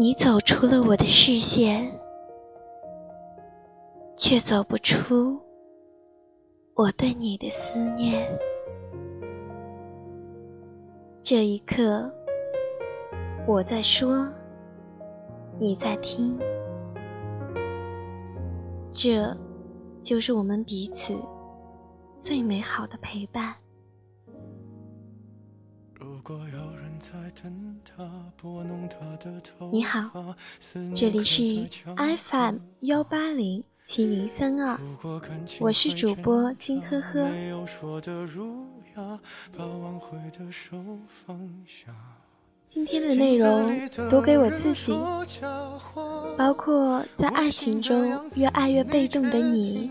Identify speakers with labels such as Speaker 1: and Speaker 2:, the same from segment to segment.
Speaker 1: 你走出了我的视线，却走不出我对你的思念。这一刻，我在说，你在听，这就是我们彼此最美好的陪伴。你好，这里是 FM 幺八零七零三二，我是主播金呵呵。今天的内容读给我自己，包括在爱情中越爱越被动的你。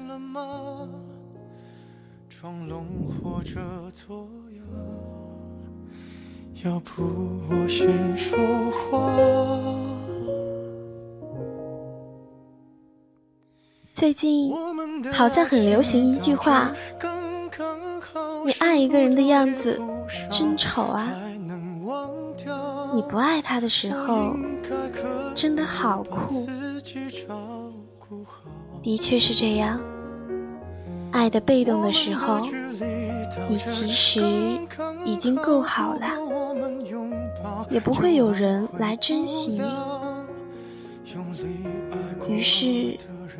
Speaker 1: 要不我先说话。最近好像很流行一句话：“你爱一个人的样子真丑啊！你不爱他的时候真的好酷。”的确是这样，爱的被动的时候，你其实已经够好了。也不会有人来珍惜你，于是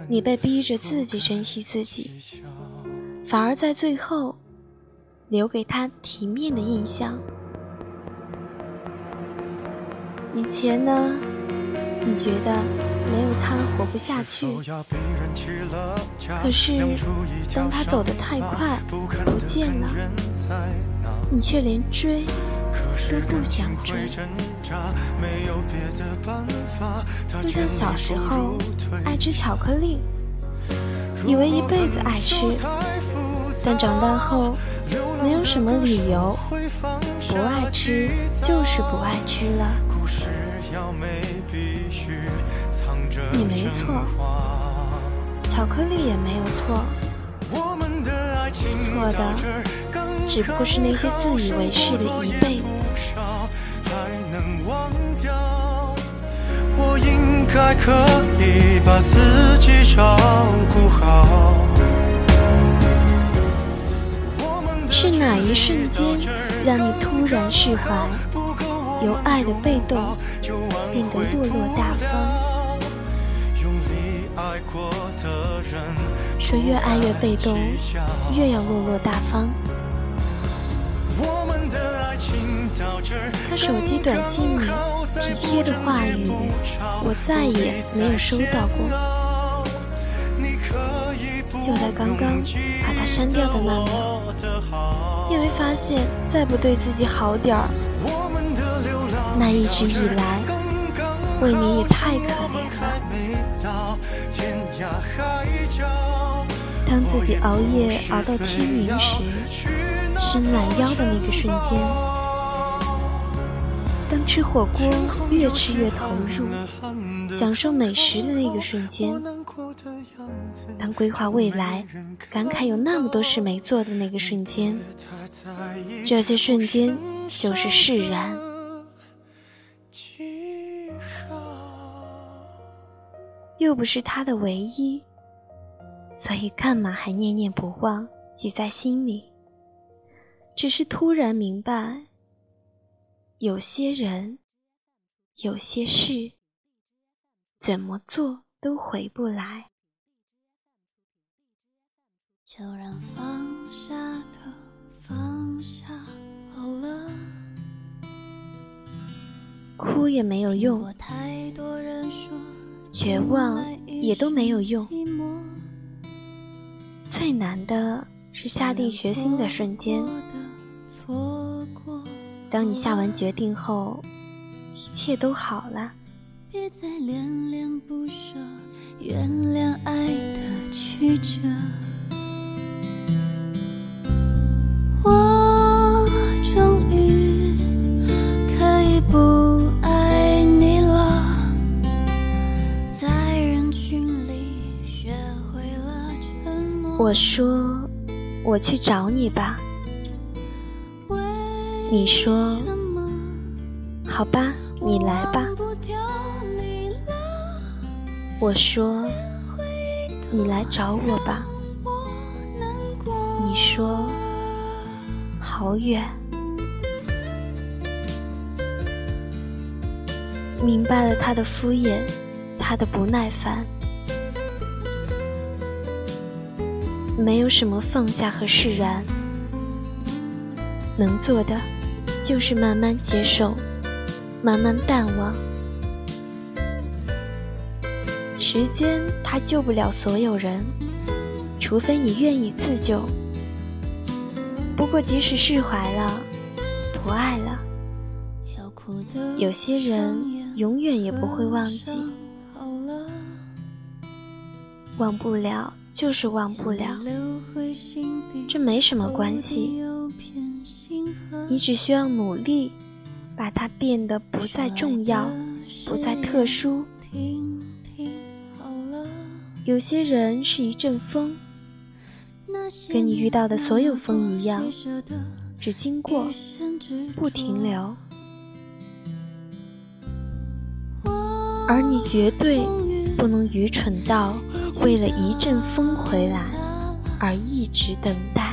Speaker 1: 你被逼着自己珍惜自己，反而在最后留给他体面的印象。以前呢，你觉得没有他活不下去，可是当他走得太快不见了，你却连追。都不想追，就像小时候爱吃巧克力，以为一辈子爱吃，但长大后没有什么理由不爱吃，就是不爱吃了。你没错，巧克力也没有错，错的只不过是那些自以为是的一辈子。我应该可以把自己照顾好。是哪一瞬间让你突然释怀，由爱的被动变得落落大方？说越爱越被动，越要落落大方。他手机短信里体贴的话语，我再也没有收到过。就在刚刚把他删掉的那秒，因为发现再不对自己好点儿，那一直以来未免也太可怜了。当自己熬夜熬到天明时，伸懒腰的那个瞬间。当吃火锅越吃越投入，享受美食的那个瞬间；当规划未来，感慨有那么多事没做的那个瞬间，这些瞬间就是释然。又不是他的唯一，所以干嘛还念念不忘，记在心里？只是突然明白。有些人，有些事，怎么做都回不来。就让放下的放下好了，哭也没有用，绝望也都没有用。最难的是下定决心的瞬间。当你下完决定后，一切都好了。别再恋恋不舍，原谅爱的曲折。我终于可以不爱你了，在人群里学会了沉默。我说，我去找你吧。你说好吧，你来吧。
Speaker 2: 我说：“你来找我吧。”你说：“好远。”明白了他的敷衍，他的不耐烦。没有什么放下和释然，能做的就是慢慢接受，慢慢淡忘。时间它救不了所有人，除非你愿意自救。不过即使释怀了，不爱了，有些人永远也不会忘记，忘不了。就是忘不了，这没什么关系。你只需要努力，把它变得不再重要，不再特殊。有些人是一阵风，跟你遇到的所有风一样，只经过，不停留。而你绝对不能愚蠢到。为了一阵风回来而一直等待。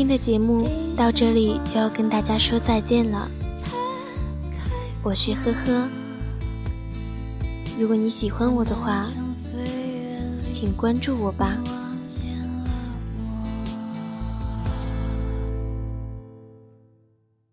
Speaker 2: 今天的节目到这里就要跟大家说再见了，我是呵呵。如果你喜欢我的话，请关注我吧。